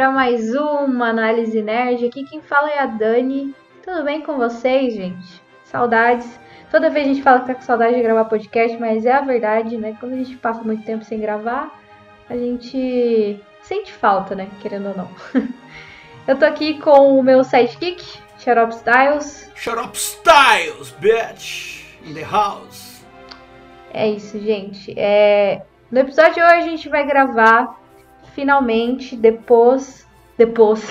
para mais uma análise nerd. Aqui quem fala é a Dani. Tudo bem com vocês, gente? Saudades. Toda vez a gente fala que tá com saudade de gravar podcast, mas é a verdade, né? Quando a gente passa muito tempo sem gravar, a gente sente falta, né? Querendo ou não. Eu tô aqui com o meu sidekick, Xarope Styles. Shut up Styles, bitch! In the house. É isso, gente. É... No episódio de hoje a gente vai gravar finalmente depois. Depois.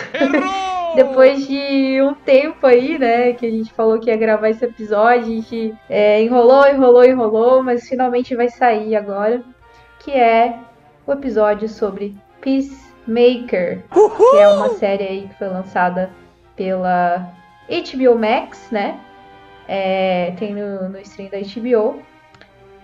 depois de um tempo aí, né? Que a gente falou que ia gravar esse episódio. A gente é, enrolou, enrolou, enrolou, mas finalmente vai sair agora. Que é o episódio sobre Peacemaker. Que é uma série aí que foi lançada pela HBO Max, né? É, tem no, no stream da HBO.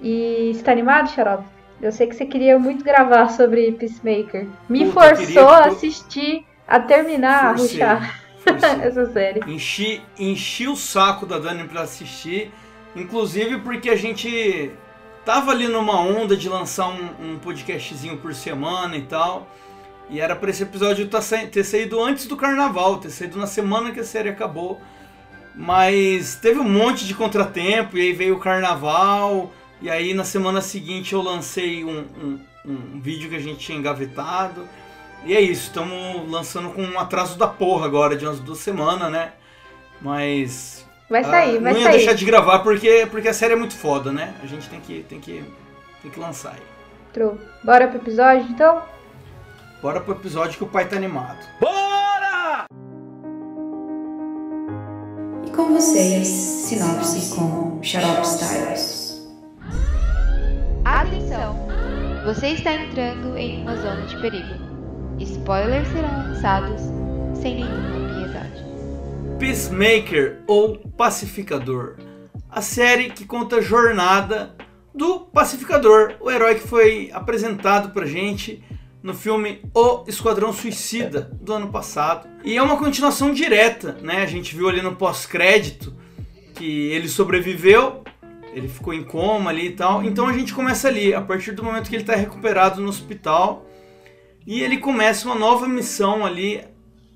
E você tá animado, Xarope? Eu sei que você queria muito gravar sobre Peacemaker. Me Puta, forçou queria, a assistir, a terminar, a Forcei, ruxar forcei. essa série. Enchi, enchi o saco da Dani pra assistir, inclusive porque a gente tava ali numa onda de lançar um, um podcastzinho por semana e tal. E era pra esse episódio tá ter saído antes do carnaval, ter saído na semana que a série acabou. Mas teve um monte de contratempo, e aí veio o carnaval, e aí na semana seguinte eu lancei um, um- um vídeo que a gente tinha engavetado. E é isso, estamos lançando com um atraso da porra agora, de umas duas semanas, né? Mas. Vai sair, ah, vai não ia sair. deixar de gravar porque, porque a série é muito foda, né? A gente tem que, tem que, tem que lançar aí. True. Bora pro episódio, então? Bora pro episódio que o pai tá animado. E com vocês, sinopse com Xarope Styles. Atenção! Você está entrando em uma zona de perigo. Spoilers serão lançados sem nenhuma piedade. Peacemaker ou Pacificador. A série que conta a jornada do Pacificador, o herói que foi apresentado pra gente no filme O Esquadrão Suicida do ano passado. E é uma continuação direta, né? A gente viu ali no pós-crédito que ele sobreviveu, ele ficou em coma ali e tal. Então a gente começa ali, a partir do momento que ele está recuperado no hospital. E ele começa uma nova missão ali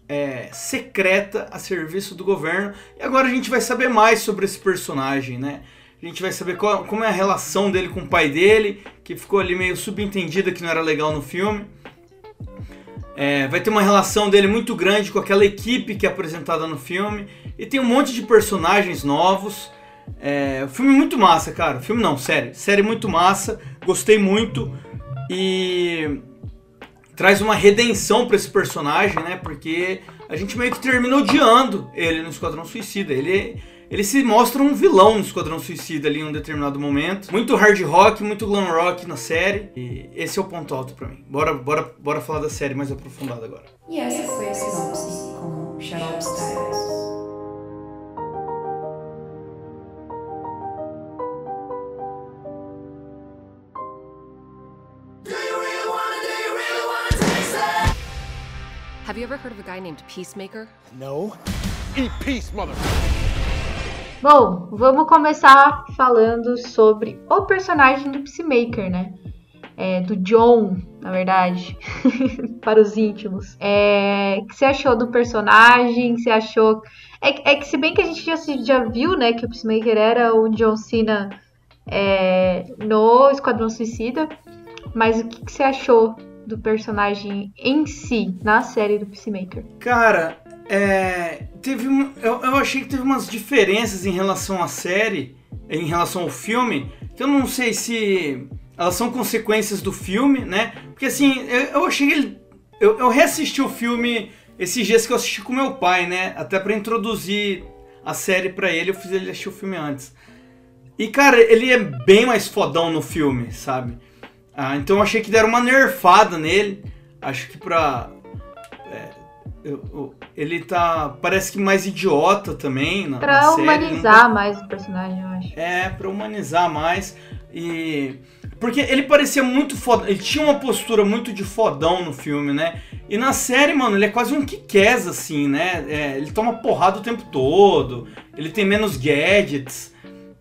é, secreta a serviço do governo. E agora a gente vai saber mais sobre esse personagem, né? A gente vai saber qual- como é a relação dele com o pai dele, que ficou ali meio subentendida que não era legal no filme. É, vai ter uma relação dele muito grande com aquela equipe que é apresentada no filme. E tem um monte de personagens novos. É, filme muito massa, cara. Filme não, série. Série muito massa. Gostei muito. E traz uma redenção pra esse personagem, né? Porque a gente meio que termina odiando ele no Esquadrão Suicida. Ele, ele se mostra um vilão no Esquadrão Suicida ali em um determinado momento. Muito hard rock, muito glam rock na série. E esse é o ponto alto pra mim. Bora, bora, bora falar da série mais aprofundada agora. E essa foi a sinopse com Xarope Styles. Have you ever heard of a guy named Peacemaker? No. Eat peace, mother. Bom, vamos começar falando sobre o personagem do Peacemaker, né? É, do John, na verdade, para os íntimos. É, o que você achou do personagem? Você achou. É, que- é que se bem que a gente já, se- já viu, né, que o Peacemaker era o John Cena é, no Esquadrão Suicida, mas o que, que você achou do personagem em si, na série do Peacemaker? Cara, é, teve eu, eu achei que teve umas diferenças em relação à série, em relação ao filme, que eu não sei se elas são consequências do filme, né? Porque assim, eu, eu achei que ele. Eu, eu reassisti o filme esses dias que eu assisti com meu pai, né? Até pra introduzir a série pra ele, eu fiz ele assistir o filme antes. E cara, ele é bem mais fodão no filme, sabe? Ah, então eu achei que deram uma nerfada nele. Acho que pra. é, eu- eu- ele tá. Parece que mais idiota também. Na, Pra na série, não humanizar mais o personagem, eu acho. é, pra humanizar mais. E. Porque ele parecia muito foda. Ele tinha uma postura muito de fodão no filme, né? E na série, mano, ele é quase um Kikés, assim, né? É, ele toma porrada o tempo todo. Ele tem menos gadgets.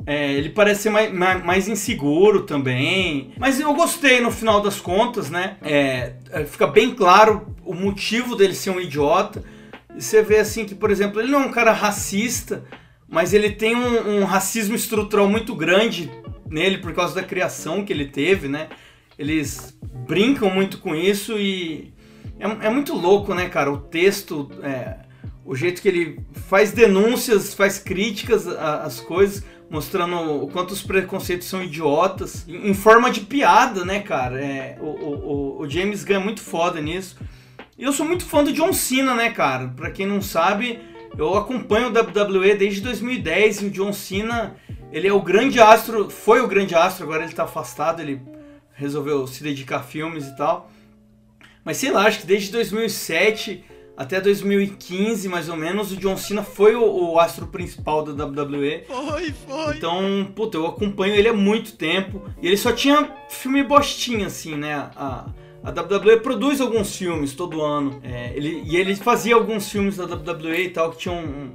É, ele parece ser mais, mais, mais inseguro também. Mas eu gostei no final das contas, né? É, é, fica bem claro o motivo dele ser um idiota. Você vê assim que, por exemplo, ele não é um cara racista, mas ele tem um, um racismo estrutural muito grande nele por causa da criação que ele teve, né? Eles brincam muito com isso e é, é muito louco, né, cara? O texto, é, o jeito que ele faz denúncias, faz críticas às coisas, mostrando o quanto os preconceitos são idiotas, em, forma de piada, né, cara? É, o, o, o- o James Gunn é muito foda nisso. E eu sou muito fã do John Cena, né, cara? Pra quem não sabe, eu acompanho o WWE desde 2010 e o John Cena, ele é o grande astro, foi o grande astro, agora ele tá afastado, ele resolveu se dedicar a filmes e tal. Mas sei lá, acho que desde 2007 até 2015, mais ou menos, o John Cena foi o, o astro principal da WWE. Foi, foi. Então, puta, eu acompanho ele há muito tempo. E ele só tinha filme bostinha, assim, né? A, a WWE produz alguns filmes todo ano. É, ele, e ele fazia alguns filmes da WWE e tal que tinham um-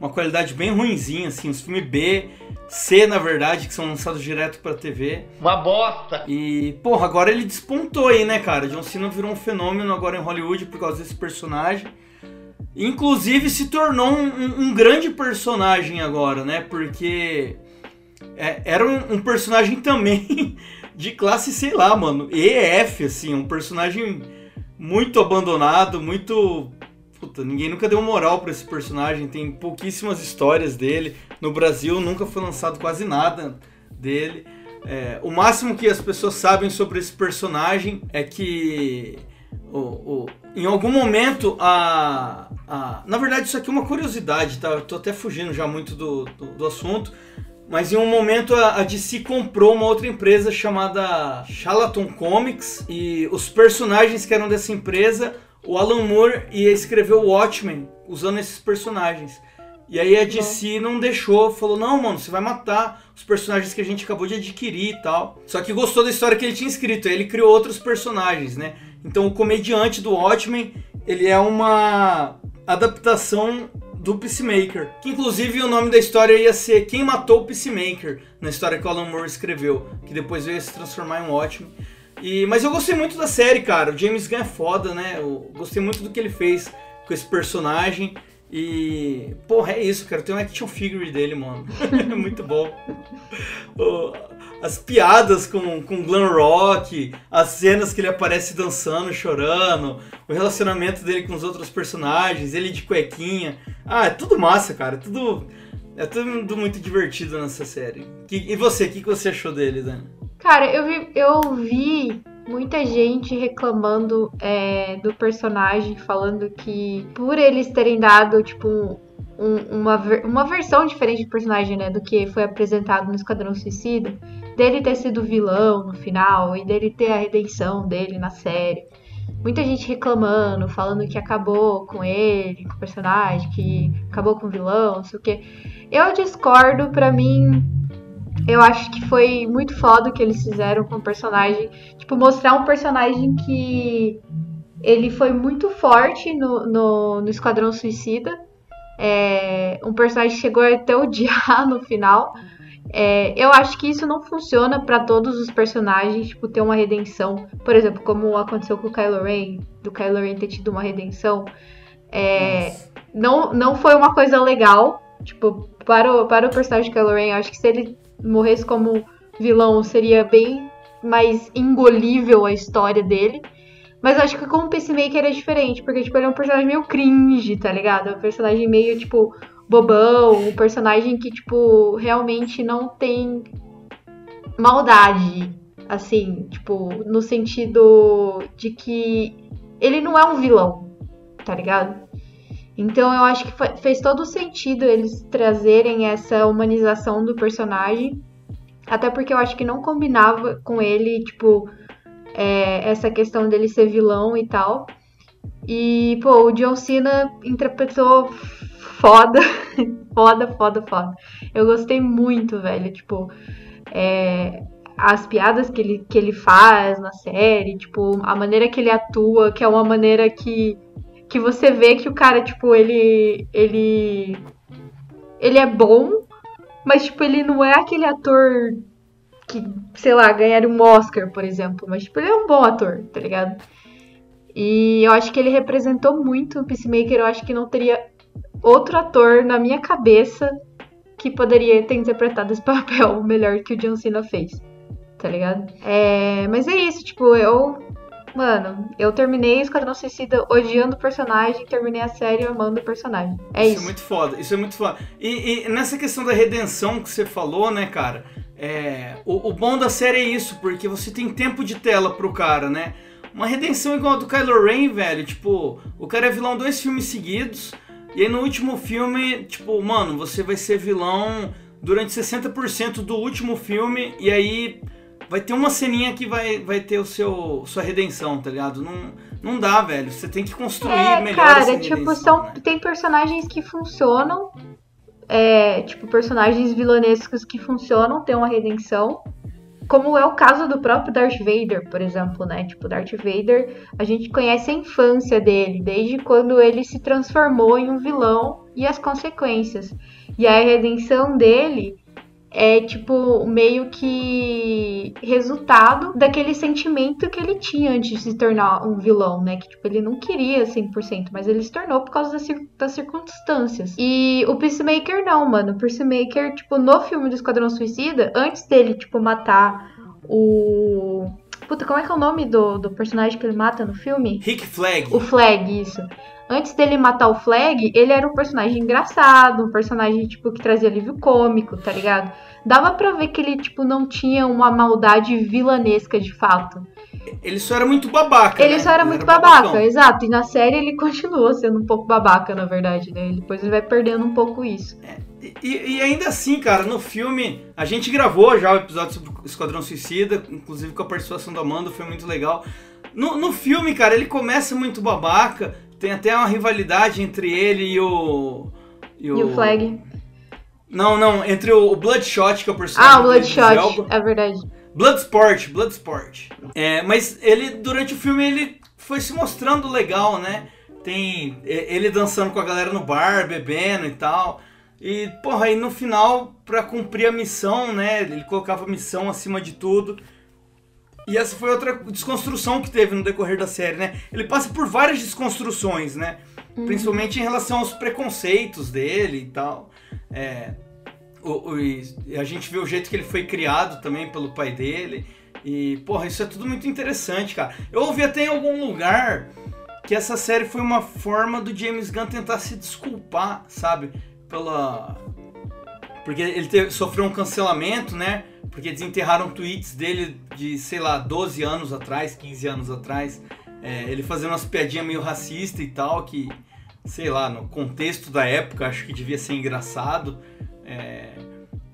uma qualidade bem ruinzinha, assim, os filmes B, C, na verdade, que são lançados direto pra TV. Uma bosta. E, porra, agora ele despontou aí, né, cara? John Cena virou um fenômeno agora em Hollywood por causa desse personagem. Inclusive se tornou um, um- grande personagem agora, né? Porque é- era um, um personagem também de classe, sei lá, mano, EF, assim, um personagem muito abandonado, muito. Puta, ninguém nunca deu moral pra esse personagem, tem pouquíssimas histórias dele. No Brasil nunca foi lançado quase nada dele. É, o máximo que as pessoas sabem sobre esse personagem é que o, o- em algum momento a, a- Na verdade, isso aqui é uma curiosidade, tá? Eu tô até fugindo já muito do, do, do assunto. Mas em um momento a, a DC comprou uma outra empresa chamada Charlatan Comics e os personagens que eram dessa empresa, o Alan Moore ia escrever o Watchmen usando esses personagens. E aí a DC não deixou, falou: não, mano, você vai matar os personagens que a gente acabou de adquirir e tal. Só que gostou da história que ele tinha escrito, aí ele criou outros personagens, né? Então o comediante do Watchmen, ele é uma adaptação do Peacemaker. Que inclusive o nome da história ia ser Quem Matou o Peacemaker, na história que o Alan Moore escreveu, que depois veio se transformar em Watchmen. E, mas eu gostei muito da série, cara. O James Gunn é foda, né? Eu gostei muito do que ele fez com esse personagem. E, porra, é isso, cara. Tem um action figure dele, mano. é muito bom. As piadas com, com glam rock, as cenas que ele aparece dançando, chorando, o relacionamento dele com os outros personagens, ele de cuequinha. Ah, é tudo massa, cara. É tudo, é tudo muito divertido nessa série. E você, o que, que você achou dele, Dani? Cara, eu vi, eu vi muita gente reclamando é, do personagem, falando que por eles terem dado, tipo, um- uma, uma versão diferente do personagem, né, do que foi apresentado no Esquadrão Suicida, dele ter sido vilão no final e dele ter a redenção dele na série. Muita gente reclamando, falando que acabou com ele, com o personagem, que acabou com o vilão, não sei o quê. Eu discordo, pra mim, eu acho que foi muito foda o que eles fizeram com o personagem. Tipo, mostrar um personagem que ele foi muito forte no, no, no Esquadrão Suicida. É, um personagem que chegou até odiar no final. É, eu acho que isso não funciona pra todos os personagens, tipo, ter uma redenção. Por exemplo, como aconteceu com o Kylo Ren, do Kylo Ren ter tido uma redenção. É, não, não foi uma coisa legal. Tipo, para o, para o personagem de Kylo Ren, eu acho que se ele morresse como vilão, seria bem mais engolível a história dele. Mas acho que com o Peacemaker é diferente, porque, tipo, ele é um personagem meio cringe, tá ligado? É um personagem meio, tipo, bobão, um personagem que, tipo, realmente não tem maldade, assim, tipo, no sentido de que ele não é um vilão, tá ligado? Então eu acho que fe- fez todo sentido eles trazerem essa humanização do personagem. Até porque eu acho que não combinava com ele, tipo, é, essa questão dele ser vilão e tal. E, pô, o John Cena interpretou foda, foda, foda, foda. Eu gostei muito, velho, tipo, é, as piadas que ele, que ele faz na série, tipo, a maneira que ele atua, que é uma maneira que, que você vê que o cara, tipo, ele, ele, ele é bom, mas, tipo, ele não é aquele ator que, sei lá, ganharia um Oscar, por exemplo, mas, tipo, ele é um bom ator, tá ligado? E eu acho que ele representou muito o Peacemaker. Eu acho que não teria outro ator na minha cabeça que poderia ter interpretado esse papel melhor que o John Cena fez. Tá ligado? É, mas é isso, tipo, eu. Mano, eu terminei Esquadrão Suicida odiando o personagem, terminei a série amando o personagem. É isso. Isso é muito foda, isso é muito foda. E, e nessa questão da redenção que você falou, né, cara? É, o, o bom da série é isso, porque você tem tempo de tela pro cara, né? Uma redenção igual a do Kylo Ren, velho. Tipo, o cara é vilão dois filmes seguidos. E aí no último filme, tipo, mano, você vai ser vilão durante 60% do último filme. E aí vai ter uma ceninha que vai, vai ter o seu sua redenção, tá ligado? Não, não dá, velho. Você tem que construir É, melhor cara, essa tipo, são, né? tem personagens que funcionam. É, tipo, personagens vilanescos que funcionam, tem uma redenção. Como é o caso do próprio Darth Vader, por exemplo, né? Tipo, Darth Vader, a gente conhece a infância dele, desde quando ele se transformou em um vilão e as consequências. E a redenção dele é, tipo, meio que resultado daquele sentimento que ele tinha antes de se tornar um vilão, né? Que, tipo, ele não queria 100%, mas ele se tornou por causa das, das circunstâncias. E o Peacemaker não, mano. O Peacemaker, tipo, no filme do Esquadrão Suicida, antes dele, tipo, matar o... Puta, como é que é o nome do, do personagem que ele mata no filme? Rick Flag. O Flag, isso. Antes dele matar o Flag, ele era um personagem engraçado, um personagem, tipo, que trazia alívio cômico, tá ligado? Dava pra ver que ele, tipo, não tinha uma maldade vilanesca de fato. Ele só era muito babaca. Ele né? só era muito babacão. babaca, exato. E na série ele continua sendo um pouco babaca, na verdade, né? Depois ele vai perdendo um pouco isso. E, e ainda assim, cara, no filme, a gente gravou já o episódio sobre o Esquadrão Suicida, inclusive com a participação da Amanda, foi muito legal. No, no filme, cara, ele começa muito babaca, tem até uma rivalidade entre ele e o. E o Flag. Não, não, entre o, Bloodshot, que é o personagem Ah, o Bloodshot, é verdade. Bloodsport, Bloodsport. É, mas ele, durante o filme, ele foi se mostrando legal, né? Tem ele dançando com a galera no bar, bebendo e tal. E, porra, aí no final, pra cumprir a missão, né? Ele colocava a missão acima de tudo. E essa foi outra desconstrução que teve no decorrer da série, né? Ele passa por várias desconstruções, né? Principalmente em relação aos preconceitos dele e tal. É, o- o- a gente vê o jeito que ele foi criado também pelo pai dele. E, porra, isso é tudo muito interessante, cara. Eu ouvi até em algum lugar que essa série foi uma forma do James Gunn tentar se desculpar, sabe? Pela. Porque ele teve- sofreu um cancelamento, né? Porque desenterraram tweets dele de, sei lá, 12 anos atrás, 15 anos atrás. É, ele fazendo umas piadinhas meio racista e tal, que, sei lá, no contexto da época, acho que devia ser engraçado. É,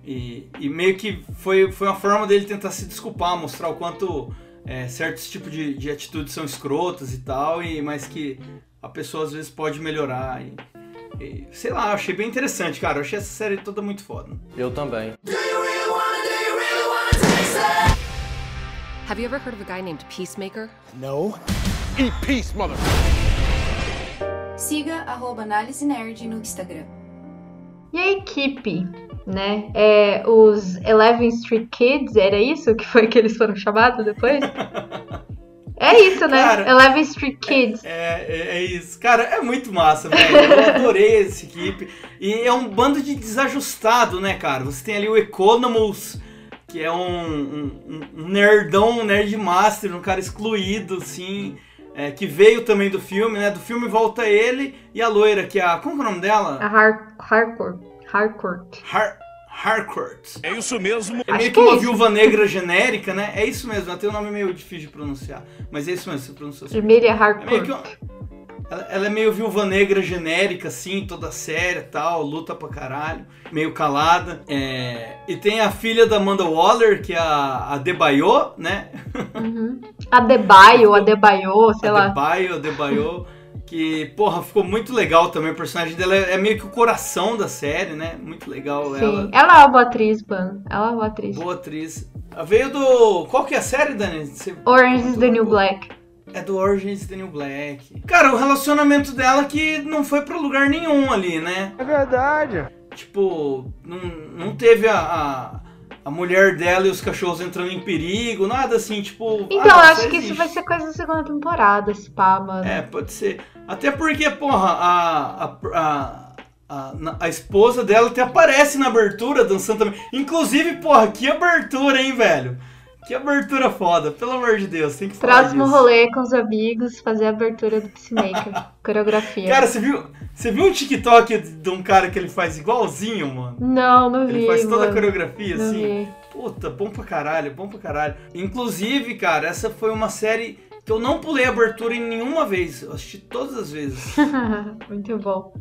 e, e meio que foi, foi uma forma dele tentar se desculpar, mostrar o quanto é, certos tipos de, de atitudes são escrotas e tal, e, mas que a pessoa às vezes pode melhorar. E, e, sei lá, achei bem interessante, cara. Eu achei essa série toda muito foda. Eu também. Have you ever heard of a guy named Peacemaker? No. Eat peace, mother. Siga arroba análise nerd no Instagram. E a equipe, né? É, os Eleven Street Kids, era isso que foi que eles foram chamados depois? É isso, né? Cara, Eleven Street Kids. É, é, é isso. Cara, é muito massa, velho. Eu adorei essa equipe. E é um bando de desajustado, né, cara? Você tem ali o Economus, que é um, um, um nerdão, um nerd master, um cara excluído, assim. É, que veio também do filme, né? Do filme volta ele e a loira, que é a. Como que é o nome dela? A Har Harcourt. Harcourt. Har Harcourt. É isso mesmo. É Acho meio que que é uma isso. viúva negra genérica, né? É isso mesmo, ela tem um nome meio difícil de pronunciar. Mas é isso mesmo, você pronunciou certo. Vermelha É meio Harcourt. que uma- ela, ela é meio viúva negra genérica, assim, toda séria e tal, luta pra caralho, meio calada. É, E tem a filha da Amanda Waller, que é a, a Debaio, né? Uhum. Adebayo, Adebayo, sei lá. Adebayo, Adebayo, que, porra, ficou muito legal também. O personagem dela é, é meio que o coração da série, né? Muito legal Sim. ela. Ela é uma boa atriz, mano. Ela é uma boa atriz. Boa atriz. Veio do. Qual que é a série, Dani? Você- Orange is the New Black. É do Orange is the New Black. Cara, o relacionamento dela que não foi pra lugar nenhum ali, né? É verdade. Tipo, não, não teve a, a, a mulher dela e os cachorros entrando em perigo, nada assim, tipo. Então, ah, eu acho isso que isso existe. vai ser coisa da segunda temporada, esse pá, mano. É, pode ser. Até porque, porra, a, a, a, a, a esposa dela até aparece na abertura dançando também. Inclusive, porra, que abertura, hein, velho? Que abertura foda, pelo amor de Deus, tem que falar Próximo disso. rolê com os amigos, fazer a abertura do Peacemaker. Coreografia. Cara, você viu, você viu um TikTok de um cara que ele faz igualzinho, mano? não, não vi. Ele faz toda a mano. coreografia, Não assim. vi. Puta, bom pra caralho, bom pra caralho. Inclusive, cara, essa foi uma série que eu não pulei a abertura em nenhuma vez. Eu assisti todas as vezes. Muito bom.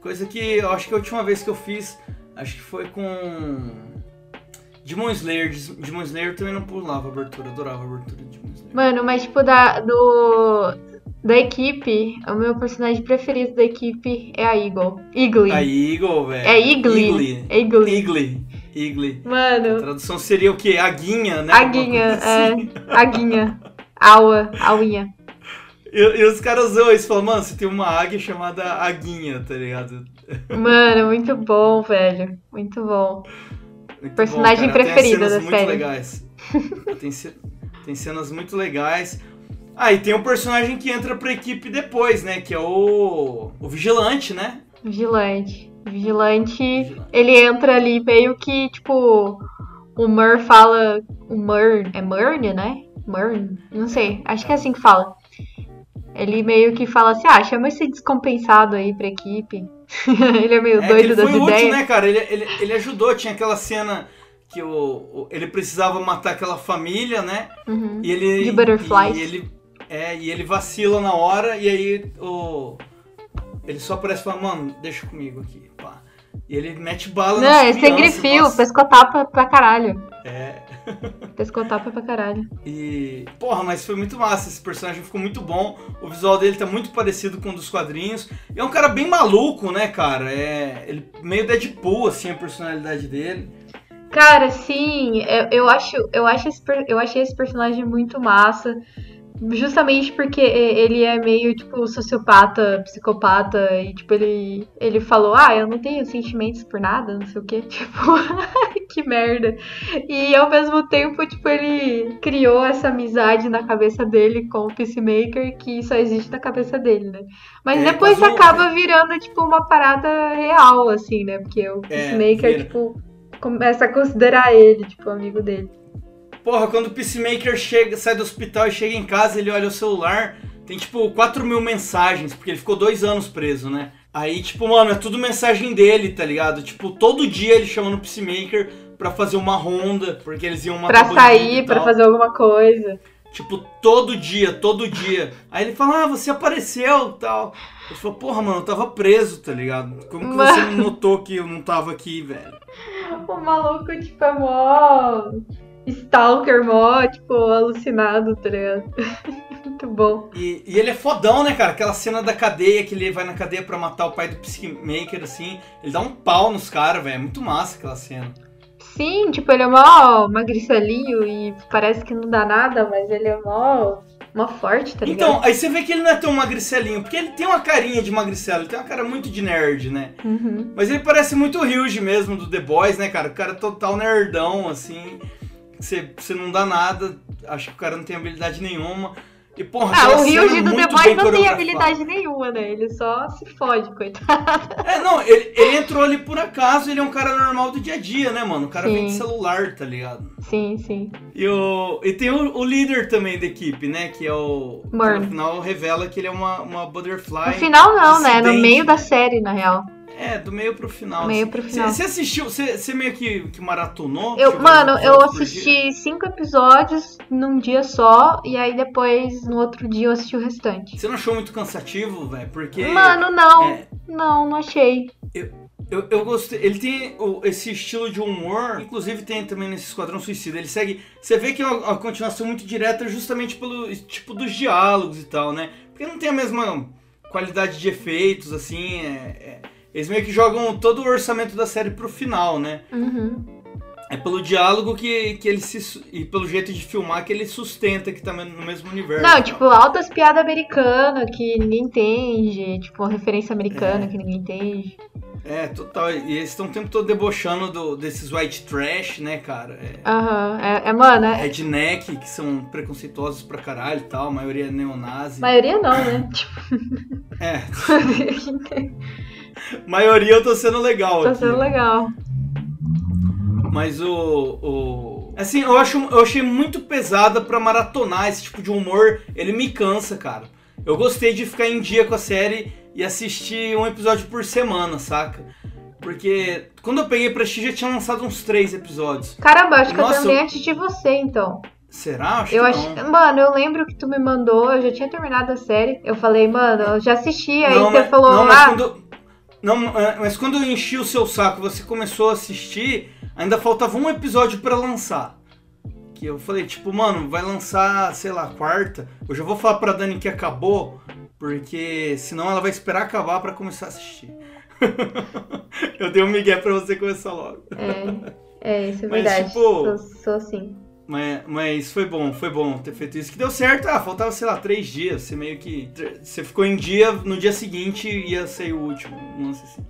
Coisa que eu acho que a última vez que eu fiz, acho que foi com. Demon Slayer. Demon Slayer eu também não pulava a abertura, adorava a abertura de Demon Slayer. Mano, mas tipo, da, do, da equipe, o meu personagem preferido da equipe é a Eagle. Eagle. A Eagle, velho. É Eagle. Eagle. É Eagle. Eagle. Eagle. A Mano, tradução seria o quê? Aguinha, né? Aguinha, coisa assim. é. Aguinha. Aua, auinha. E, e os caras usam isso, falam, mano, você tem uma águia chamada Aguinha, tá ligado? Mano, muito bom, velho. Muito bom. Muito Personagem bom, cenas da muito série. legais. tem, tem cenas muito legais. Ah, e tem um personagem que entra pra equipe depois, né? Que é o. O Vigilante, né? Vigilante. Vigilante, ele entra ali meio que, tipo, o Mur fala. O Mur. É Murn, né? Murn? Não sei. Acho que é assim que fala. Ele meio que fala assim: ah, chama esse descompensado aí pra equipe. ele é meio É, doido ele das foi útil, ideias. né, cara? Ele, ele, ele ajudou, tinha aquela cena que o, o- ele precisava matar aquela família, né? Uhum. E ele. De butterflies. E ele, é, e ele vacila na hora, e aí o. Ele só parece falar, mano, deixa comigo aqui, pá. E ele mete bala Não, nas é grifio, pescotapa pra caralho. É. Pescotapa pra caralho. E. Porra, mas foi muito massa. Esse personagem ficou muito bom. O visual dele tá muito parecido com o dos quadrinhos. E é um cara bem maluco, né, cara? É. Ele meio Deadpool, assim, a personalidade dele. Cara, sim, eu, eu acho, eu acho esse, eu achei esse personagem muito massa. Justamente porque ele é meio, tipo, sociopata, psicopata, e, tipo, ele, ele falou, ah, eu não tenho sentimentos por nada, não sei o quê. Tipo, que merda. E ao mesmo tempo, tipo, ele criou essa amizade na cabeça dele com o Peacemaker que só existe na cabeça dele, né? Mas É, depois um- acaba virando, tipo, uma parada real, assim, né? Porque o É, Peacemaker, vira. tipo, começa a considerar ele, tipo, amigo dele. Porra, quando o Peacemaker chega, sai do hospital e chega em casa, ele olha o celular, tem tipo 4 mil mensagens, porque ele ficou dois anos preso, né? Aí, tipo, mano, é tudo mensagem dele, tá ligado? Tipo, todo dia ele chamando o Peacemaker pra fazer uma ronda, porque eles iam matar Pra sair, pra fazer alguma coisa. Tipo, todo dia, todo dia. Aí ele fala, ah, você apareceu tal. Eu falo, porra, mano, eu tava preso, tá ligado? Como que você não notou que eu não tava aqui, velho? O maluco, tipo, é mó stalker, mó, tipo, alucinado, tá ligado? Muito bom. E, e ele é fodão, né, cara? Aquela cena da cadeia, que ele vai na cadeia pra matar o pai do Peacemaker, assim. Ele dá um pau nos caras, velho. É muito massa aquela cena. Sim, tipo, ele é mó magricelinho e parece que não dá nada, mas ele é mó, mó forte, tá ligado? Então, aí você vê que ele não é tão magricelinho, porque ele tem uma carinha de magricelo, ele tem uma cara muito de nerd, né? Uhum. Mas ele parece muito o Ryuji mesmo, do The Boys, né, cara? O cara total nerdão, assim. Você, você não dá nada, acho que o cara não tem habilidade nenhuma. E, porra, Ah, o Ryuji do The Boys não tem habilidade nenhuma, né? Ele só se fode, coitado. É, não, ele, ele entrou ali por acaso, ele é um cara normal do dia a dia, né, mano? O cara vem de Sim. celular, tá ligado? Sim, sim. E, o, e tem o, o líder também da equipe, né? Que é o. Murn. No final revela que ele é uma, uma butterfly. No final não, né? No meio da série, na real. É, do meio pro final. Meio assim. pro final. Você assistiu, você meio que, que maratonou? Eu, Chegou mano, eu dia? assisti cinco episódios num dia só, e aí depois, no outro dia, eu assisti o restante. Você não achou muito cansativo, velho? Porque. Mano, não. é, Não, não achei. Eu, eu gostei. Ele tem esse estilo de humor, inclusive tem também nesse Esquadrão Suicida. Ele segue. Você vê que é uma, uma continuação muito direta justamente pelo tipo dos diálogos e tal, né? Porque não tem a mesma qualidade de efeitos, assim. é- é- eles meio que jogam todo o orçamento da série pro final, né? Uhum. É pelo diálogo que, que ele se. e pelo jeito de filmar que ele sustenta que tá no mesmo universo. Não, tipo, altas piadas americanas que ninguém entende. Tipo, referência americana É. que ninguém entende. É, total. E eles estão o tempo todo debochando do- desses white trash, né, cara? É, Aham. É, é, mano, é. redneck, que são preconceituosos pra caralho e tal, a maioria é neonazi. Maioria não, né? É, Tipo, maioria eu tô sendo legal tá aqui. sendo legal. Mas o, o. Assim, eu, acho, eu achei muito pesada pra maratonar esse tipo de humor. Ele me cansa, cara. Eu gostei de ficar em dia com a série e assistir um episódio por semana, saca? Porque quando eu peguei pra assistir já tinha lançado uns três episódios. Caramba, acho que Nossa, eu terminei eu- de você, então. Será? Acho Eu que acho. não. Mano, eu lembro que tu me mandou, eu já tinha terminado a série. Eu falei, mano, eu já assisti, aí Não, você mas- falou, não, mas ah, quando, não, é, mas quando eu enchi o seu saco, você começou a assistir, ainda faltava um episódio pra lançar. Que eu falei, tipo, mano, vai lançar, sei lá, quarta. Eu já vou falar pra Dani que acabou, porque senão ela vai esperar acabar pra começar a assistir. eu dei um migué pra você começar logo. é, é, isso é Mas, verdade. tipo- Sou, sou assim. Mas, mas foi bom, foi bom ter feito isso. Que deu certo, ah, faltava, sei lá, três dias. Você meio que. Você ficou em dia, no dia seguinte ia sair o último. Um lance assim.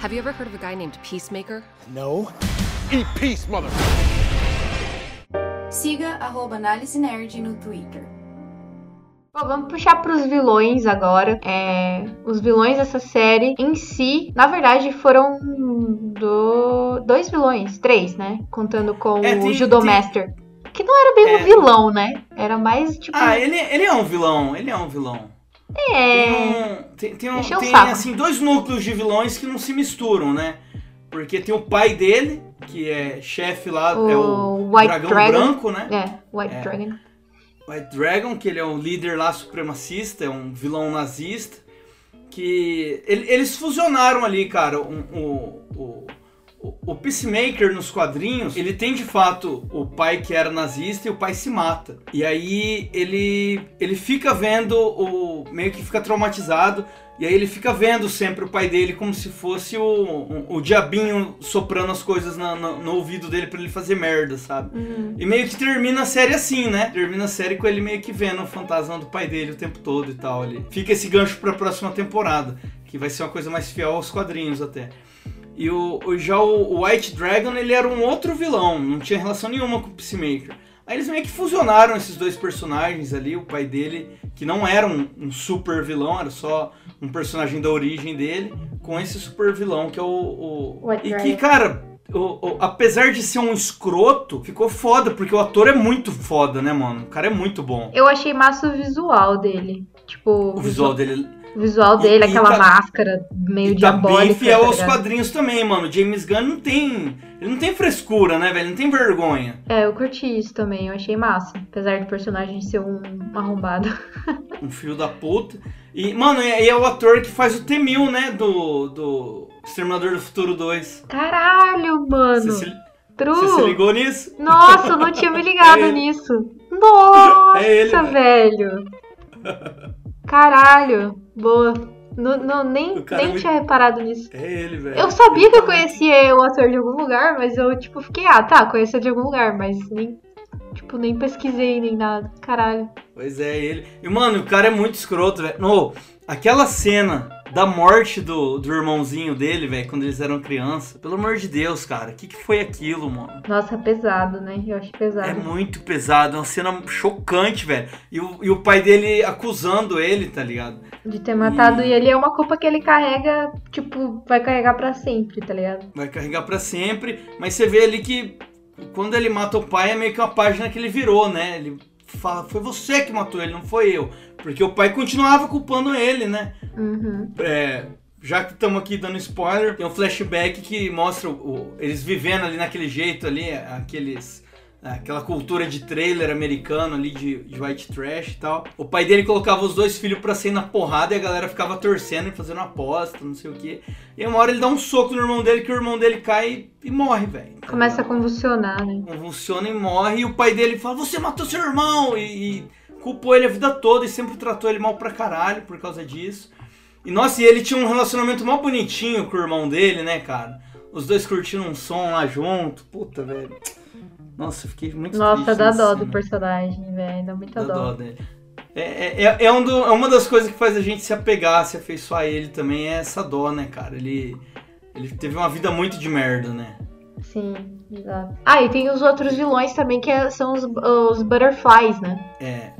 Have you ever heard of a guy named Peacemaker? No. Eat peace, mother. Siga arroba análise nerd no Twitter. Bom, vamos puxar pros vilões agora. É, os vilões dessa série em si, na verdade, foram do... dois vilões, três, né? Contando com É, o tem- Judo tem- Master. Que não era bem É. um vilão, né? Era mais tipo. Ah, ele, ele é um vilão, ele é um vilão. é. Tem, um, tem, tem, um- tem, assim, dois núcleos de vilões que não se misturam, né? Porque tem o pai dele, que é chefe lá, O é o White dragão Dragon. branco, né? É, White É. Dragon. White Dragon, que ele é um líder lá supremacista, é um vilão nazista. Que ele- eles fusionaram ali, cara, um- o, o, o, Peacemaker nos quadrinhos, ele tem de fato o pai que era nazista e o pai se mata. E aí ele, ele fica vendo o. meio que fica traumatizado. E aí ele fica vendo sempre o pai dele como se fosse o, o, o diabinho soprando as coisas na- na- no ouvido dele pra ele fazer merda, sabe? Uhum. E meio que termina a série assim, né? Termina a série com ele meio que vendo o fantasma do pai dele o tempo todo e tal. Ali. Fica esse gancho pra próxima temporada, que vai ser uma coisa mais fiel aos quadrinhos até. E o, o- já o, White Dragon, ele era um outro vilão, não tinha relação nenhuma com o Peacemaker. Aí eles meio que fusionaram esses dois personagens ali, o pai dele, que não era um, um super vilão, era só um personagem da origem dele, com esse super vilão que é o. o- White e Dragon. que, cara, o- o- apesar de ser um escroto, ficou foda, porque o ator é muito foda, né, mano? O cara é muito bom. Eu achei massa o visual dele. Tipo, O visual dele o visual dele, E- e aquela tá- máscara meio e tá diabólica. bem fiel tá aos quadrinhos também, mano. James Gunn não tem. Ele não tem frescura, né, velho? Não tem vergonha. É, eu curti isso também, eu achei massa. Apesar do personagem ser um arrombado. Um filho da puta. E, mano, e e é o ator que faz o T-1000, né? Do, do Exterminador do Futuro 2. Caralho, mano. Você se, True. você se ligou nisso? Nossa, eu não tinha me ligado É nisso. Nossa, É ele, velho. Caralho. Boa. Não, não, nem nem tinha reparado nisso. É ele, velho. Eu sabia Ele que eu conhecia o ator de algum lugar, mas eu, tipo, fiquei, ah, tá, conhecia de algum lugar, mas nem, tipo, nem pesquisei nem nada. Caralho. Pois é, ele. E, mano, o cara é muito escroto, velho. No, aquela cena da morte do, do irmãozinho dele, velho, quando eles eram criança. Pelo amor de Deus, cara. O que, que foi aquilo, mano? Nossa, pesado, né? Eu acho pesado. É muito pesado, é uma cena chocante, velho. E o, e o pai dele acusando ele, tá ligado? De ter matado. E- E ele é uma culpa que ele carrega, tipo, vai carregar pra sempre, tá ligado? Vai carregar pra sempre. Mas você vê ali que quando ele mata o pai é meio que uma página que ele virou, né? Ele fala, foi você que matou ele, não foi eu. Porque o pai continuava culpando ele, né? Uhum. É, já que estamos aqui dando spoiler, tem um flashback que mostra o- o- eles vivendo ali naquele jeito ali, aqueles aquela cultura de trailer americano ali, de, de white trash e tal. O pai dele colocava os dois filhos pra sair na porrada e a galera ficava torcendo e fazendo aposta, não sei o que. E uma hora ele dá um soco no irmão dele que o irmão dele cai e morre, velho. Começa a convulsionar, né? Convulsiona e morre e o pai dele fala, você matou seu irmão! E, e culpou ele a vida toda e sempre tratou ele mal pra caralho por causa disso. E nossa, e ele tinha um relacionamento mó bonitinho com o irmão dele, né, cara? Os dois curtindo um som lá junto. Puta, velho. Nossa, fiquei muito Nossa, triste dá nessa dó cena. do personagem, velho. Dá muita Dá dó. dó dele. É, é, é- é um do- é uma das coisas que faz a gente se apegar, se afeiçoar a ele também, é essa dó, né, cara? Ele, ele teve uma vida muito de merda, né? Sim, exato. Ah, e tem os outros vilões também, que é- são os, os Butterflies, né? É.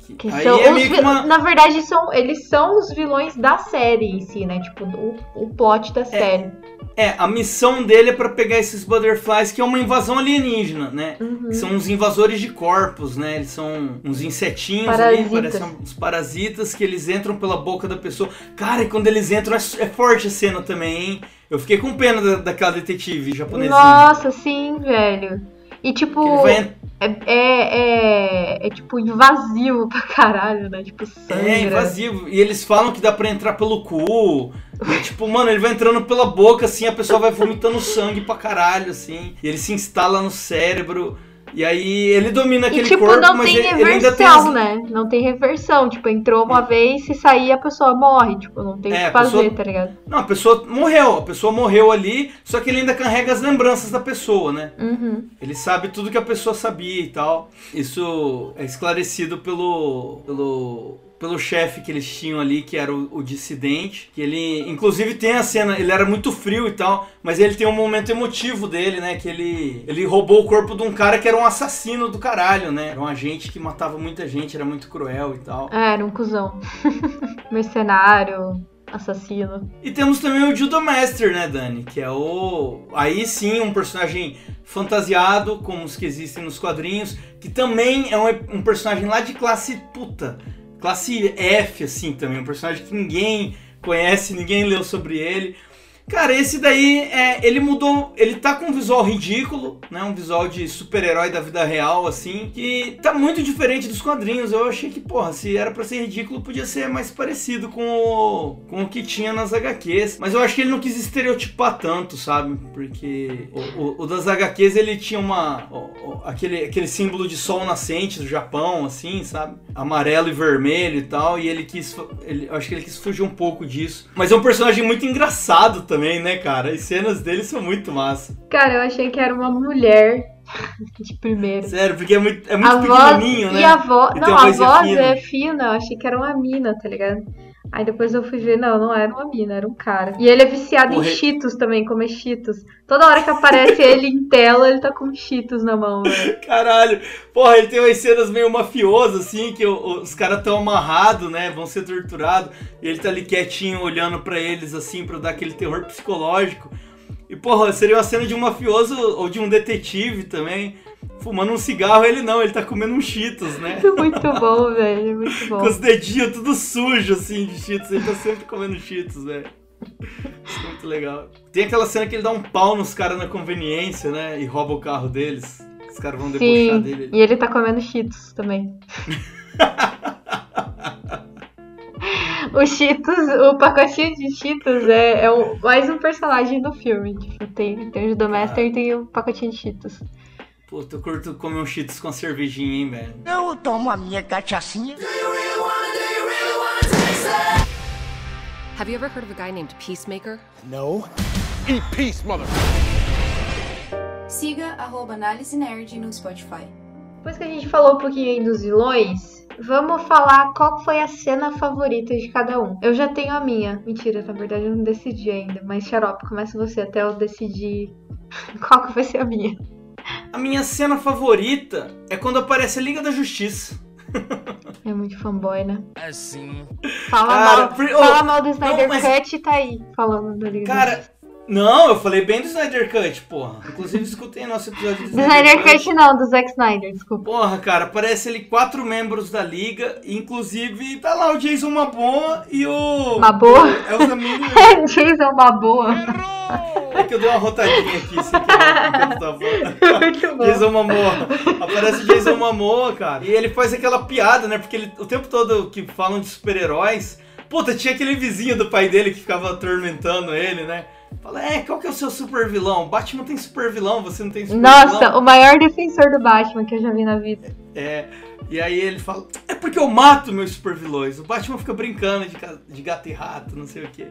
que- Que são é os uma. Na verdade, são, eles são os vilões da série em si, né? Tipo, o, o plot da série. É, a missão dele é pra pegar esses butterflies, que é uma invasão alienígena, né? Uhum. São uns invasores de corpos, né? Eles são uns insetinhos ali, Parasitas. parecem uns parasitas que eles entram pela boca da pessoa. Cara, e quando eles entram é, é forte a cena também, hein? Eu fiquei com pena da, daquela detetive japonesinha. Nossa, sim, velho. E tipo, Que ele vai é, é, é, é, tipo invasivo pra caralho, né? Tipo, sangra. É invasivo. E eles falam que dá pra entrar pelo cu. E, tipo, mano, ele vai entrando pela boca, assim, a pessoa vai vomitando sangue pra caralho, assim. E ele se instala no cérebro. E aí ele domina E aquele tipo, corpo, não mas tem ele, ele ainda tem reversão, né? Não tem reversão. Tipo, entrou uma vez, se sair, a pessoa morre. Tipo, não tem o É, que fazer, pessoa- tá ligado? Não, a pessoa morreu. A pessoa morreu ali, só que ele ainda carrega as lembranças da pessoa, né? Uhum. Ele sabe tudo que a pessoa sabia e tal. Isso é esclarecido pelo. pelo. Pelo chefe que eles tinham ali, que era o, o dissidente. Que ele. Inclusive tem a cena, ele era muito frio e tal, mas ele tem um momento emotivo dele, né? Que ele. Ele roubou o corpo de um cara que era um assassino do caralho, né? Era um agente que matava muita gente, era muito cruel e tal. É, era um cuzão. Mercenário, assassino. E temos também o Judo Master, né, Dani? Que é o. Aí sim, um personagem fantasiado, como os que existem nos quadrinhos, que também é um, um personagem lá de classe puta. Classe F, assim, também. Um personagem que ninguém conhece, ninguém leu sobre ele. Cara, esse daí, é, ele mudou. Ele tá com um visual ridículo, né? Um visual de super-herói da vida real, assim. Que tá muito diferente dos quadrinhos. Eu achei que, porra, se era pra ser ridículo, podia ser mais parecido com o, com o que tinha nas HQs. Mas eu acho que ele não quis estereotipar tanto, sabe? Porque o, o- o das HQs ele tinha uma. o- aquele, aquele símbolo de sol nascente do Japão, assim, sabe? Amarelo e vermelho e tal. E ele quis. Ele, eu acho que ele quis fugir um pouco disso. Mas é um personagem muito engraçado também, né, cara? As cenas dele são muito massa. Cara, eu achei que era uma mulher de primeiro. Sério, porque é muito, é muito a voz pequenininho, né? e a voz, não, a voz fina. é fina, eu achei que era uma mina, tá ligado? Aí depois eu fui ver, não, não era uma mina, era um cara. E ele é viciado Porra, em e- Cheetos também, comer Cheetos. Toda hora que aparece ele em tela, ele tá com Cheetos na mão, velho. Caralho, porra, ele tem umas cenas meio mafiosas, assim, que o- os caras tão amarrados, né? Vão ser torturados. E ele tá ali quietinho, olhando pra eles, assim, pra dar aquele terror psicológico. E, porra, seria uma cena de um mafioso ou de um detetive também, fumando um cigarro. Ele não, ele tá comendo um Cheetos, né? Muito bom, velho, muito bom. Com os dedinhos tudo sujo, assim, de Cheetos. Ele tá sempre comendo Cheetos, velho. Isso é muito legal. Tem aquela cena que ele dá um pau nos caras na conveniência, né? E rouba o carro deles. Os caras vão debochar Sim, dele. e ele tá comendo Cheetos também. o Cheetos, o pacotinho de Cheetos é, é o- mais um personagem do filme. Tipo, tem, tem o Judomaster e tem o pacotinho de Cheetos. Puta, eu curto comer um Cheetos com cervejinha, hein, velho. Eu tomo a minha cachaçinha. Have you ever heard of a guy named Peacemaker? No. Eat peace, mother. Siga arroba Análise Nerd no Spotify. Depois que a gente falou um pouquinho aí dos vilões, vamos falar qual foi a cena favorita de cada um. Eu já tenho a minha. Mentira, na verdade eu não decidi ainda. Mas, Xarope, começa você até eu decidir qual que vai ser a minha. A minha cena favorita é quando aparece a Liga da Justiça. É muito fanboy, né? Assim. Fala, Cara, mal, pri- fala oh, mal do Snyder não, mas- Cut e tá aí falando da Liga da Cara, Justiça. Não, eu falei bem do Snyder Cut, porra. Inclusive, escutei nosso episódio do Do Snyder Cut não, do Zack Snyder, desculpa. Porra, cara, aparece ali quatro membros da liga, inclusive tá lá o Jason Momoa e o... Momoa? o Elsa Miller. Jason uma boa. É que eu dei uma rotadinha aqui, sem querer, enquanto tava falando. Jason Momoa. Aparece o Jason Momoa, cara. E ele faz aquela piada, né? Porque ele, o tempo todo que falam de super-heróis... Puta, tinha aquele vizinho do pai dele que ficava atormentando ele, né? Fala, é, qual que é o seu super vilão? Batman tem super vilão, você não tem super Nossa, vilão. o maior defensor do Batman que eu já vi na vida. É, e aí ele fala, é porque eu mato meus super vilões. O Batman fica brincando de, de gato e rato, não sei o que.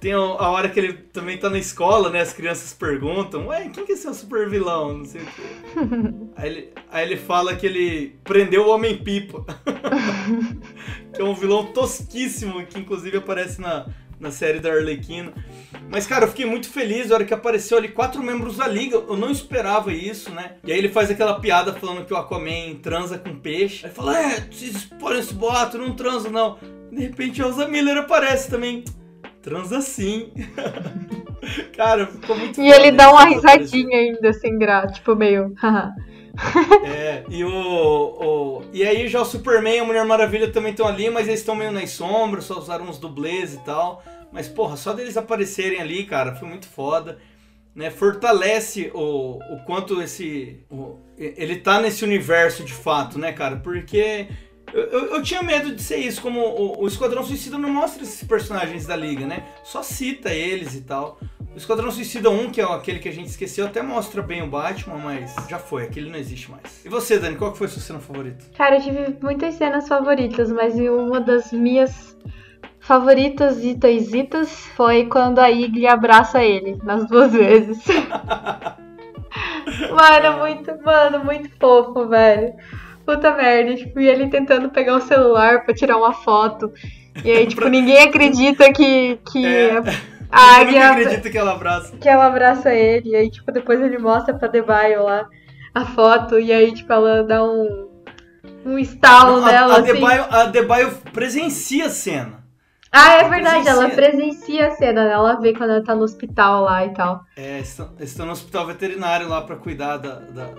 Tem a hora que ele também tá na escola, né? As crianças perguntam, ué, quem que é seu super vilão? Não sei o que. aí, ele, aí ele fala que ele prendeu o Homem-Pipa. que é um vilão tosquíssimo, que inclusive aparece na, na série da Arlequina. Mas, cara, eu fiquei muito feliz na hora que apareceu ali quatro membros da liga. Eu não esperava isso, né? E aí ele faz aquela piada falando que o Aquaman transa com peixe. Aí ele fala, é, vocês expõem esse boato, não transa não. De repente a Elsa Miller aparece também. Transa sim. cara, ficou muito E ele dá uma apareceu. risadinha ainda, sem graça, tipo meio. É, e o, o- E aí já o Superman e a Mulher Maravilha também estão ali, mas eles estão meio nas sombras, só usaram uns dublês e tal. Mas, porra, só deles aparecerem ali, cara, foi muito foda. Né? Fortalece o, o quanto esse. o- ele tá nesse universo de fato, né, cara? Porque. Eu, eu, eu tinha medo de ser isso, como o, o Esquadrão Suicida não mostra esses personagens da liga, né? Só cita eles e tal. O Esquadrão Suicida 1, que é aquele que a gente esqueceu, até mostra bem o Batman, mas já foi, aquele não existe mais. E você, Dani, qual foi a sua cena favorita? Cara, eu tive muitas cenas favoritas, mas uma das minhas favoritas itaizitas foi quando a Igli abraça ele, nas duas vezes. mano, muito, mano, muito fofo, velho. Puta merda, tipo, e ele tentando pegar o celular pra tirar uma foto. E aí, tipo, ninguém acredita que, que É. a Eu nunca águia acredito que ela abraça. que ela abraça ele, e aí, tipo, depois ele mostra pra Debaio lá a foto, e aí, tipo, ela dá um, um estalo a, nela, a, assim. Debaio, a Debaio presencia a cena. Ah, é verdade, ela presencia. presencia a cena, né? Ela vê quando ela tá no hospital lá e tal. É, estão, estão no hospital veterinário lá pra cuidar da, da,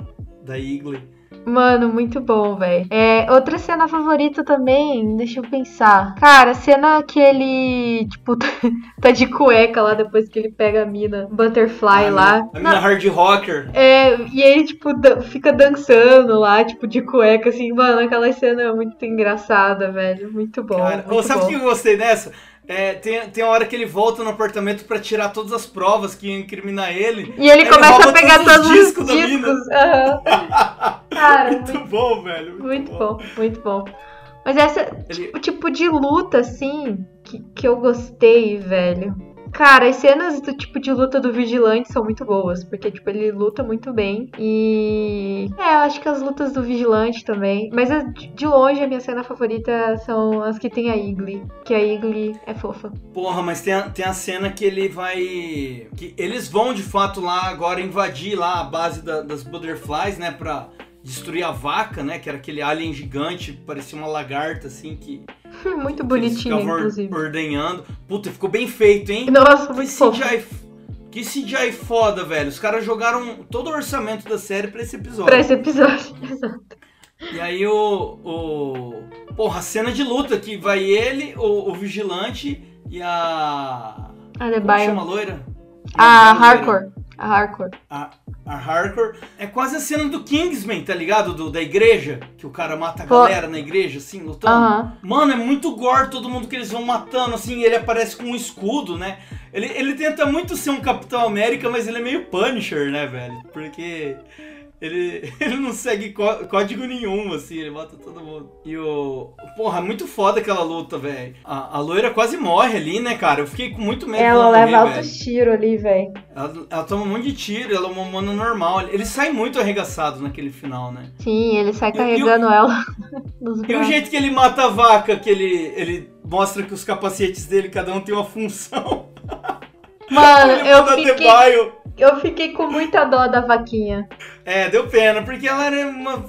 da Igley. Mano, muito bom, velho. É, outra cena favorita também, deixa eu pensar. Cara, cena que ele, tipo, tá de cueca lá depois que ele pega a mina Butterfly a lá. A mina hard rocker. É, e ele, tipo, fica dançando lá, tipo, de cueca, assim, mano, aquela cena é muito engraçada, velho. Muito bom. Cara, muito sabe o que eu gostei dessa? É, tem, tem uma hora que ele volta no apartamento pra tirar todas as provas que iam incriminar ele. E ele Ele começa rouba a pegar todos os todos os discos da mina. discos. Cara, muito bom, velho. muito bom, muito bom. Mas essa, Ele- o tipo de luta, assim, que, que eu gostei, velho. Cara, as cenas do tipo de luta do Vigilante são muito boas, porque, tipo, ele luta muito bem. E. É, eu acho que as lutas do Vigilante também. Mas de longe a minha cena favorita são as que tem a Igli. Que a Igli é fofa. Porra, mas tem a, tem a cena que ele vai. que eles vão de fato lá agora invadir lá a base da- das Butterflies, né? Pra destruir a vaca, né? Que era aquele alien gigante, parecia uma lagarta assim que. muito que bonitinho, or- inclusive. ordenhando. Puta, ficou bem feito, hein? Nossa, Que muito fofo. CGI, f- que CGI foda, velho. Os caras jogaram todo o orçamento da série pra esse episódio. Pra esse episódio. Exato. E aí o, o. Porra, a cena de luta que vai ele, o, o vigilante e a. A Como chama a loira? A não, Hardcore. A Hardcore. A, a Hardcore. É quase a cena do Kingsman, tá ligado? Do, da igreja. Que o cara mata a galera na igreja, assim, lutando. Aham. Mano, é muito gore todo mundo que eles vão matando, assim, e ele aparece com um escudo, né? Ele, ele tenta muito ser um Capitão América, mas ele é meio Punisher, né, velho? Porque ele, ele não segue có- código nenhum, assim, ele mata todo mundo. E o. Porra, é muito foda aquela luta, velho. A, a loira quase morre ali, né, cara? Eu fiquei com muito medo Ela leva altos tiros ali, velho. Ela, ela toma um monte de tiro, ela é uma humana normal. Ele sai muito arregaçado naquele final, né? Sim, ele sai E- e o- carregando ela E o jeito que ele mata a vaca, que ele, ele mostra que os capacetes dele, cada um tem uma função. Mano, Ele eu fiquei. Eu fiquei com muita dó da vaquinha. É, deu pena, porque ela era uma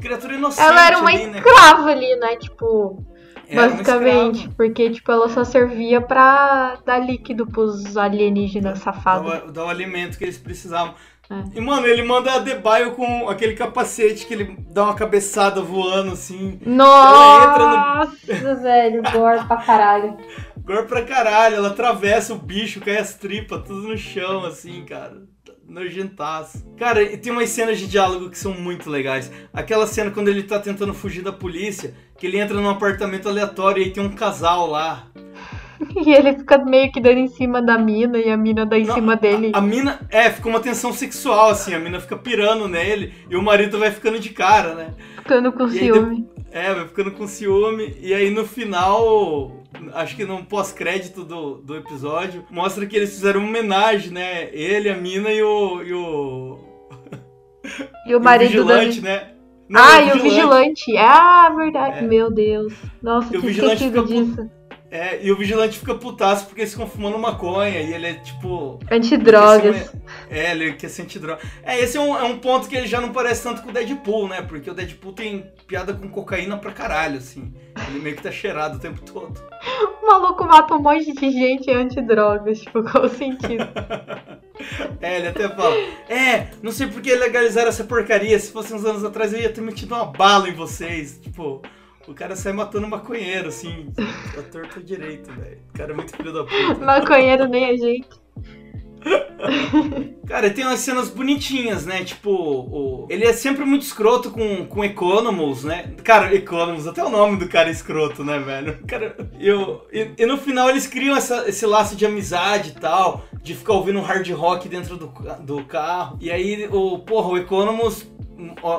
criatura inocente Ela era uma ali, né? escrava ali, né? Tipo, Era basicamente. Porque, tipo, ela só servia pra dar líquido pros alienígenas safados. O, dá o alimento que eles precisavam. É. E, mano, ele manda a Debaio com aquele capacete que ele dá uma cabeçada voando, assim. Nossa, velho, gore pra caralho. Gore pra caralho, ela atravessa o bicho, cai as tripas, tudo no chão, assim, cara. Nojentaço. Cara, e tem umas cenas de diálogo que são muito legais. Aquela cena quando ele tá tentando fugir da polícia, que ele entra num apartamento aleatório e aí tem um casal lá. E ele fica meio que dando em cima da mina e a mina dá em Não, cima dele. A, a mina, é, fica uma tensão sexual, assim, a mina fica pirando nele e o marido vai ficando de cara, né? Ficando com E aí ciúme. É, vai ficando com ciúme. E aí no final, acho que no pós-crédito do, do episódio, mostra que eles fizeram uma homenagem, né? Ele, a mina e o. E o, E o e marido dando. vigilante, né? Não, Ah, e o vigilante. Ah, verdade. É. Meu Deus. Nossa, E o vigilante fica disso. É, e o vigilante fica putaço porque eles ficam fumando maconha e ele é tipo. Antidrogas. É, é, ele quer sentir droga. É, esse é um, é um ponto que ele já não parece tanto com o Deadpool, né? Porque o Deadpool tem piada com cocaína pra caralho, assim. Ele meio que tá cheirado o tempo todo. O maluco mata um monte de gente antidrogas. Tipo, qual o sentido? É, ele até fala. É, não sei por que legalizaram essa porcaria. Se fosse uns anos atrás eu ia ter metido uma bala em vocês. Tipo, o cara sai matando maconheiro, assim. A torta direito, velho. O cara é muito filho da puta. Maconheiro nem a gente. Cara, tem umas cenas bonitinhas, né? Tipo, o... ele é sempre muito escroto com, com Economos, né? Cara, Economos, até o nome do cara é escroto, né, velho? Cara, e, o- e, e no final eles criam essa- esse laço de amizade e tal, de ficar ouvindo hard rock dentro do, do carro. E aí, o, porra, o Economos,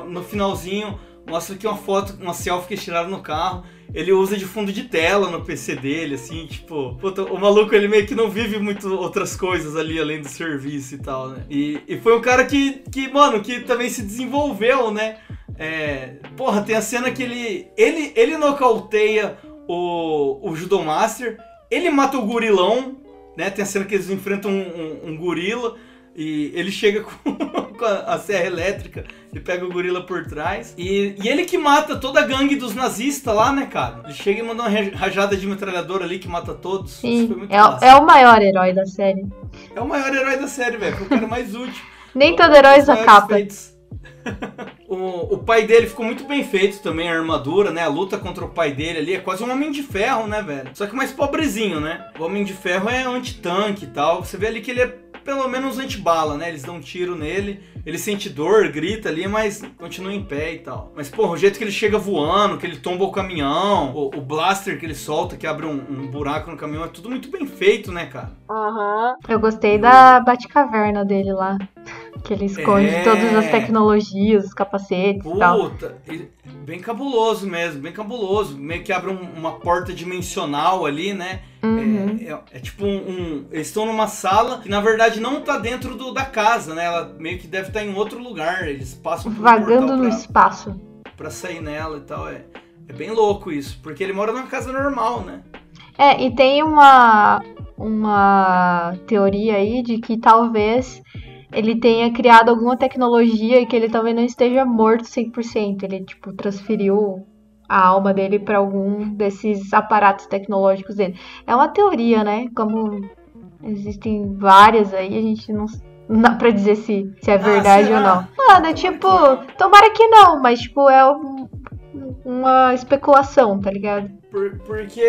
no finalzinho, mostra aqui uma foto, uma selfie que tiraram no carro. Ele usa de fundo de tela no PC dele, assim, tipo. puta, o maluco ele meio que não vive muito outras coisas ali além do serviço e tal, né? E, e foi um cara que, que, mano, que também se desenvolveu, né? É, porra, tem a cena que ele. Ele, ele nocauteia o, o Judomaster, ele mata o gorilão, né? Tem a cena que eles enfrentam um, um- um gorila. E ele chega com, com a, a serra elétrica e pega o gorila por trás. E, e ele que mata toda a gangue dos nazistas lá, né, cara? Ele chega e manda uma rajada de metralhadora ali que mata todos. Isso Sim, foi muito é, é o maior herói da série. É o maior herói da série, velho. Foi o cara mais útil. Nem todo herói usa maiores capa. o, o pai dele ficou muito bem feito também, a armadura, né? A luta contra o pai dele ali é quase um Homem de Ferro, né, velho? Só que mais pobrezinho, né? O Homem de Ferro é anti-tanque e tal. Você vê ali que ele é pelo menos anti-bala, né? Eles dão um tiro nele, ele sente dor, grita ali, mas continua em pé e tal. Mas, porra, o jeito que ele chega voando, que ele tomba o caminhão, o, o blaster que ele solta, que abre um, um buraco no caminhão, é tudo muito bem feito, né, cara? Eu gostei da Batcaverna dele lá. Que ele esconde É. todas as tecnologias, os capacetes e tal. Puta, e- bem cabuloso mesmo, bem cabuloso. Meio que abre um- uma porta dimensional ali, né? Uhum. É, é- é tipo um, um- Eles estão numa sala que na verdade não tá dentro do- da casa, né? Ela meio que deve estar em outro lugar. Eles passam por um Vagando portal no pra, espaço. pra sair nela e tal. É, é bem louco isso, porque ele mora numa casa normal, né? É, e tem uma, uma teoria aí de que talvez ele tenha criado alguma tecnologia e que ele também não esteja morto 100%. Ele, tipo, transferiu a alma dele para algum desses aparatos tecnológicos dele. É uma teoria, né? Como existem várias aí, a gente não, não dá pra dizer se, se é verdade ou será? não. Mano, tipo, tomara que não, mas, tipo, é um- uma especulação, tá ligado? Por- porque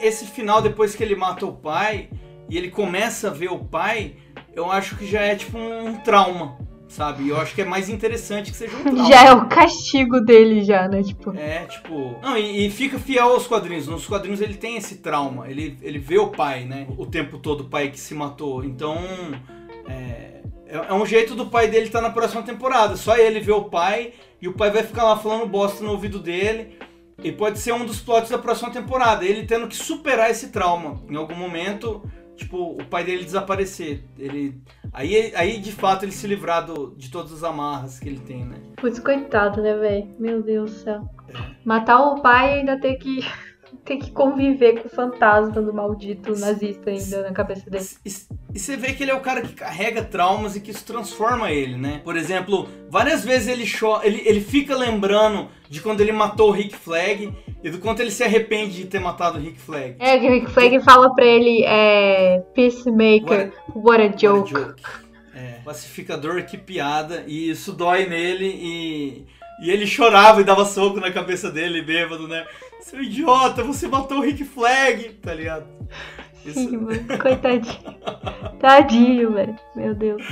esse final, depois que ele mata o pai e ele começa a ver o pai, eu acho que já é tipo um trauma, sabe? Eu acho que é mais interessante que seja um trauma. Já é o castigo dele, já, né? Tipo, É, tipo. Não, e, e fica fiel aos quadrinhos. Nos quadrinhos ele tem esse trauma. Ele, ele vê o pai, né? O tempo todo, o pai que se matou. Então. É, é, é um jeito do pai dele estar na próxima temporada. Só ele vê o pai e o pai vai ficar lá falando bosta no ouvido dele. E pode ser um dos plots da próxima temporada. Ele tendo que superar esse trauma. Em algum momento, tipo, o pai dele desaparecer. Ele. Aí, aí de fato ele se livrar do- de todas as amarras que ele tem, né? putz, coitado, né, velho? Meu Deus do céu. Matar o pai e ainda ter que, ter que conviver com o fantasma do maldito nazista ainda na cabeça dele. E e você vê que ele é o cara que carrega traumas e que isso transforma ele, né? Por exemplo, várias vezes ele, cho ele, ele fica lembrando de quando ele matou o Rick Flag E do quanto ele se arrepende de ter matado o Rick Flag. É, que o Rick Flag fala pra ele, é. Peacemaker, what a joke. What a joke. É, pacificador, que piada. E isso dói nele e. E ele chorava e dava soco na cabeça dele, bêbado, né? Seu idiota, você matou o Rick Flag, tá ligado? Sim, mano, coitadinho. Tadinho, velho. Meu Deus.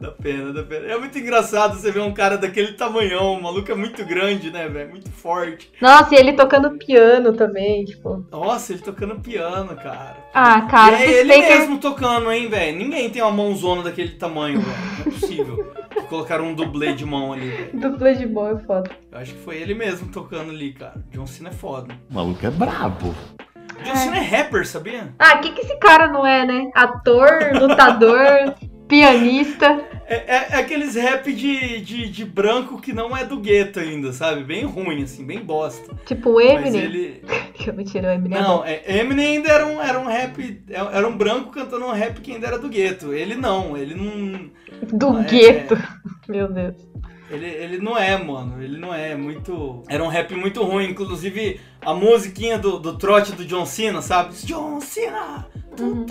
Dá pena, dá pena. É muito engraçado você ver um cara daquele tamanhão, o maluco é muito grande, né, velho? Muito forte. Nossa, e ele tocando piano também, tipo. Nossa, ele tocando piano, cara. Ah, cara, e é ele mesmo tocando, hein, velho? Ninguém tem uma mãozona daquele tamanho, velho. Não é possível. Colocaram um dublê de mão ali. Dupla de mão é foda. Eu acho que foi ele mesmo tocando ali, cara. John Cena é foda. O maluco é brabo. John Cena é rapper, sabia? Ah, o que, que esse cara não é, né? Ator, lutador, pianista. É, é- é aqueles rap de, de, de branco que não é do gueto ainda, sabe? Bem ruim, assim, bem bosta. Tipo o Mas Eminem. ele. Que eu me tirou o Eminem. é Não, é, Eminem ainda era um, era um rap. Era um branco cantando um rap que ainda era do gueto. Ele não, ele não. Do é- gueto. Meu Deus. Ele, ele não é, mano. Ele não é muito. Era um rap muito ruim. Inclusive, a musiquinha do, do trote do John Cena, sabe? John Cena! Uhum.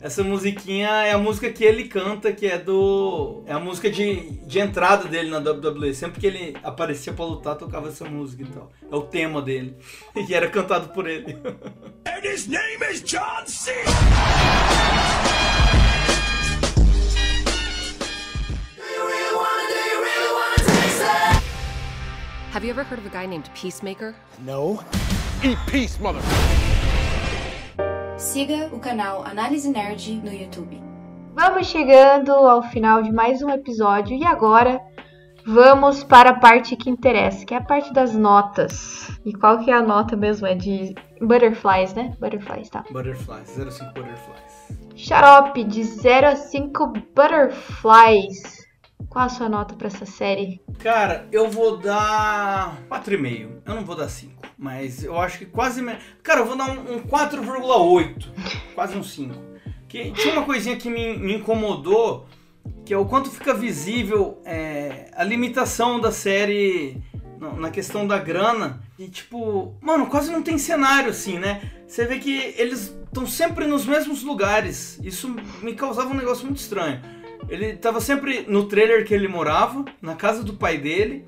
Essa musiquinha é a música que ele canta, que é do. É a música de, de entrada dele na WWE. Sempre que ele aparecia pra lutar, tocava essa música e tal. É o tema dele. E era cantado por ele. And his name is John Cena. Have you ever heard of a guy named Peacemaker? No. Eat peace, mother. Siga o canal Análise Nerd no YouTube. Vamos chegando ao final de mais um episódio e agora vamos para a parte que interessa, que é a parte das notas. E qual que é a nota mesmo? É de Butterflies, né? Butterflies, tá. Butterflies, 05 Butterflies. Xarope de 0 a 5 Butterflies. Qual a sua nota pra essa série? Cara, eu vou dar 4,5. Eu não vou dar 5. Mas eu acho que quase. me- Cara, eu vou dar um, um 4,8. Quase um 5. Que tinha uma coisinha que me, me incomodou, que é o quanto fica visível é, a limitação da série na questão da grana. E tipo, mano, quase não tem cenário assim, né? Você vê que eles estão sempre nos mesmos lugares. Isso me causava um negócio muito estranho. Ele tava sempre no trailer que ele morava, na casa do pai dele,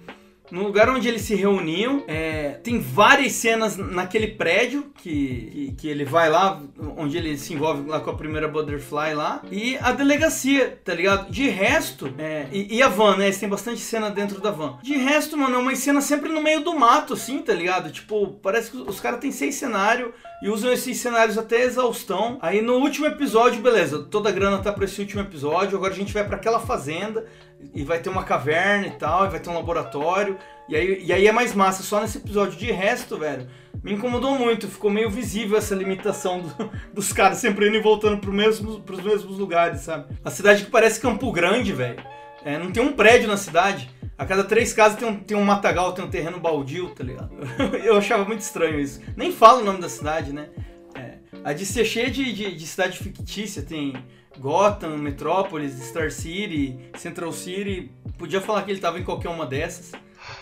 no lugar onde eles se reuniam. É, tem várias cenas naquele prédio que, que, que ele vai lá, onde ele se envolve lá com a primeira Butterfly lá. E a delegacia, tá ligado? De resto, é, e, e a van, né? Eles têm bastante cena dentro da van. De resto, mano, é uma cena sempre no meio do mato, assim, tá ligado? Tipo, parece que os caras têm seis cenários e usam esses cenários até exaustão. Aí no último episódio, beleza, toda a grana tá pra esse último episódio. Agora a gente vai pra aquela fazenda e vai ter uma caverna e tal, e vai ter um laboratório. E aí, e aí é mais massa, só nesse episódio. De resto, velho, me incomodou muito. Ficou meio visível essa limitação do- dos caras sempre indo e voltando pro mesmo, pros mesmos lugares, sabe? A cidade que parece Campo Grande, velho. É, não tem um prédio na cidade. A cada três casas tem um, tem um matagal, tem um terreno baldio, tá ligado? Eu achava muito estranho isso. Nem fala o nome da cidade, né? É, a DC é cheia de, de, de cidade fictícia, tem Gotham, Metrópolis, Star City, Central City. Podia falar que ele tava em qualquer uma dessas.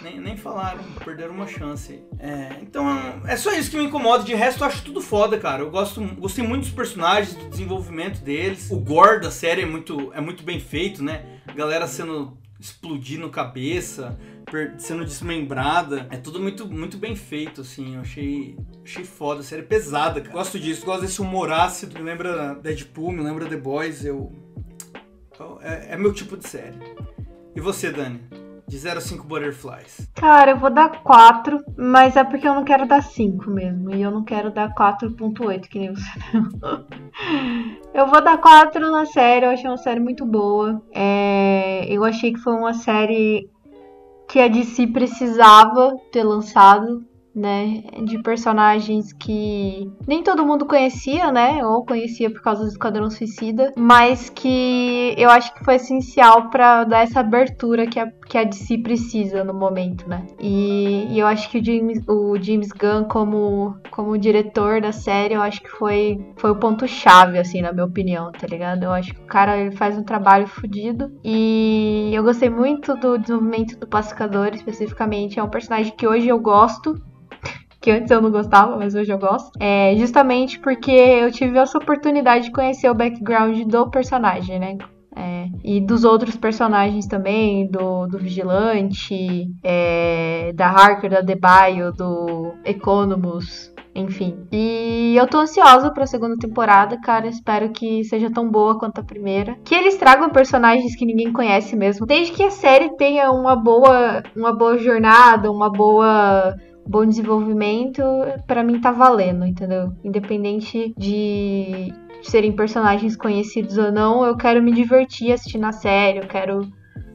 Nem, nem falaram, perderam uma chance. É, então é só isso que me incomoda. De resto, eu acho tudo foda, cara. Eu gosto, gostei muito dos personagens, do desenvolvimento deles. O gore da série é muito, é muito bem feito, né? Galera sendo explodindo cabeça, sendo desmembrada. É tudo muito, muito bem feito, assim. Eu achei, achei foda. A série é pesada, cara. Gosto disso, gosto desse humor ácido. Me lembra Deadpool, me lembra The Boys. Eu. É, é meu tipo de série. E você, Dani? De 0 a 5 Butterflies. Cara, eu vou dar 4, mas é porque eu não quero dar 5 mesmo. E eu não quero dar 4.8, que nem você. eu vou dar 4 na série, eu achei uma série muito boa. É, eu achei que foi uma série que a DC precisava ter lançado, né? De personagens que nem todo mundo conhecia, né? Ou conhecia por causa do Esquadrão Suicida, mas que eu acho que foi essencial pra dar essa abertura que a, que a DC precisa no momento, né? E, e eu acho que o James, o James Gunn, como, como diretor da série, eu acho que foi, foi o ponto-chave, assim, na minha opinião, tá ligado? Eu acho que o cara ele faz um trabalho fodido. E eu gostei muito do desenvolvimento do Pacificador, especificamente. É um personagem que hoje eu gosto. Que antes eu não gostava, mas hoje eu gosto. É justamente porque eu tive essa oportunidade de conhecer o background do personagem, né? É, e dos outros personagens também, do, do Vigilante, é, da Harker, da Debaio, do Economus, enfim. E eu tô ansiosa pra segunda temporada, cara. Espero que seja tão boa quanto a primeira. Que eles tragam personagens que ninguém conhece mesmo. Desde que a série tenha uma boa, uma boa jornada, uma boa bom desenvolvimento, para mim tá valendo, entendeu? Independente de serem personagens conhecidos ou não, eu quero me divertir assistindo a série, eu quero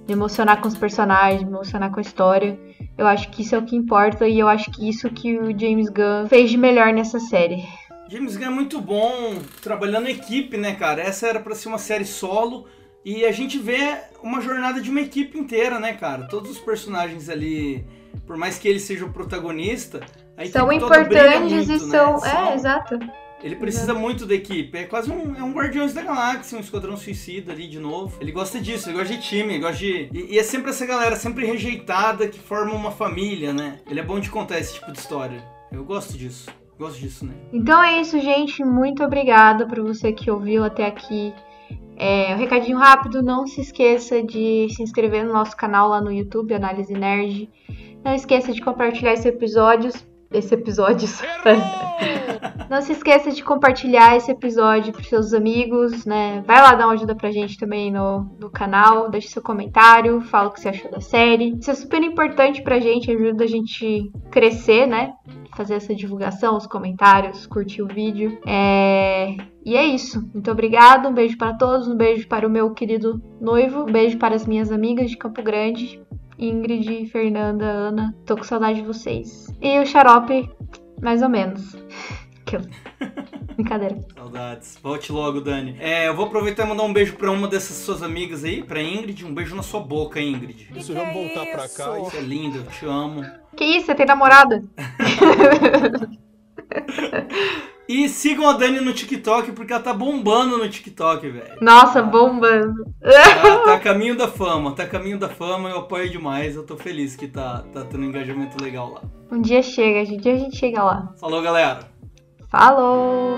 me emocionar com os personagens, me emocionar com a história. Eu acho que isso é o que importa e eu acho que isso que o James Gunn fez de melhor nessa série. James Gunn é muito bom trabalhando em equipe, né, cara? Essa era para ser uma série solo e a gente vê uma jornada de uma equipe inteira, né, cara? Todos os personagens ali por mais que ele seja o protagonista, a são importantes muito, e são. né? É, exato. Ele precisa muito da equipe. É quase um, é um Guardiões da Galáxia, um Esquadrão Suicida ali de novo. Ele gosta disso, ele gosta de time, ele gosta de. E, e é sempre essa galera, sempre rejeitada, que forma uma família, né? Ele é bom de contar esse tipo de história. Eu gosto disso. Gosto disso, né? Então é isso, gente. Muito obrigada por você que ouviu até aqui. É, um recadinho rápido, não se esqueça de se inscrever no nosso canal lá no YouTube, Análise Nerd. Não esqueça de compartilhar esse episódio. Esse episódio. Não se esqueça de compartilhar esse episódio para seus amigos, né? Vai lá dar uma ajuda pra gente também no, no canal, deixe seu comentário, fala o que você achou da série. Isso é super importante pra gente, ajuda a gente crescer, né? Fazer essa divulgação, os comentários, curtir o vídeo. É... E é isso. Muito obrigada. Um beijo para todos. Um beijo para o meu querido noivo. Um beijo para as minhas amigas de Campo Grande. Ingrid, Fernanda, Ana. Tô com saudade de vocês. E o xarope, mais ou menos. Brincadeira. Saudades. Volte logo, Dani. É, eu vou aproveitar e mandar um beijo pra uma dessas suas amigas aí, pra Ingrid. Um beijo na sua boca, Ingrid. Isso, vamos voltar pra cá. Você é linda, eu te amo. Que isso? Você tem namorada? E sigam a Dani no TikTok, porque ela tá bombando no TikTok, velho. Nossa, bombando. Tá, tá a caminho da fama, tá caminho da fama, eu apoio demais, eu tô feliz que tá, tá tendo um engajamento legal lá. Um dia chega. Um dia a gente chega lá. Falou, galera! Falou!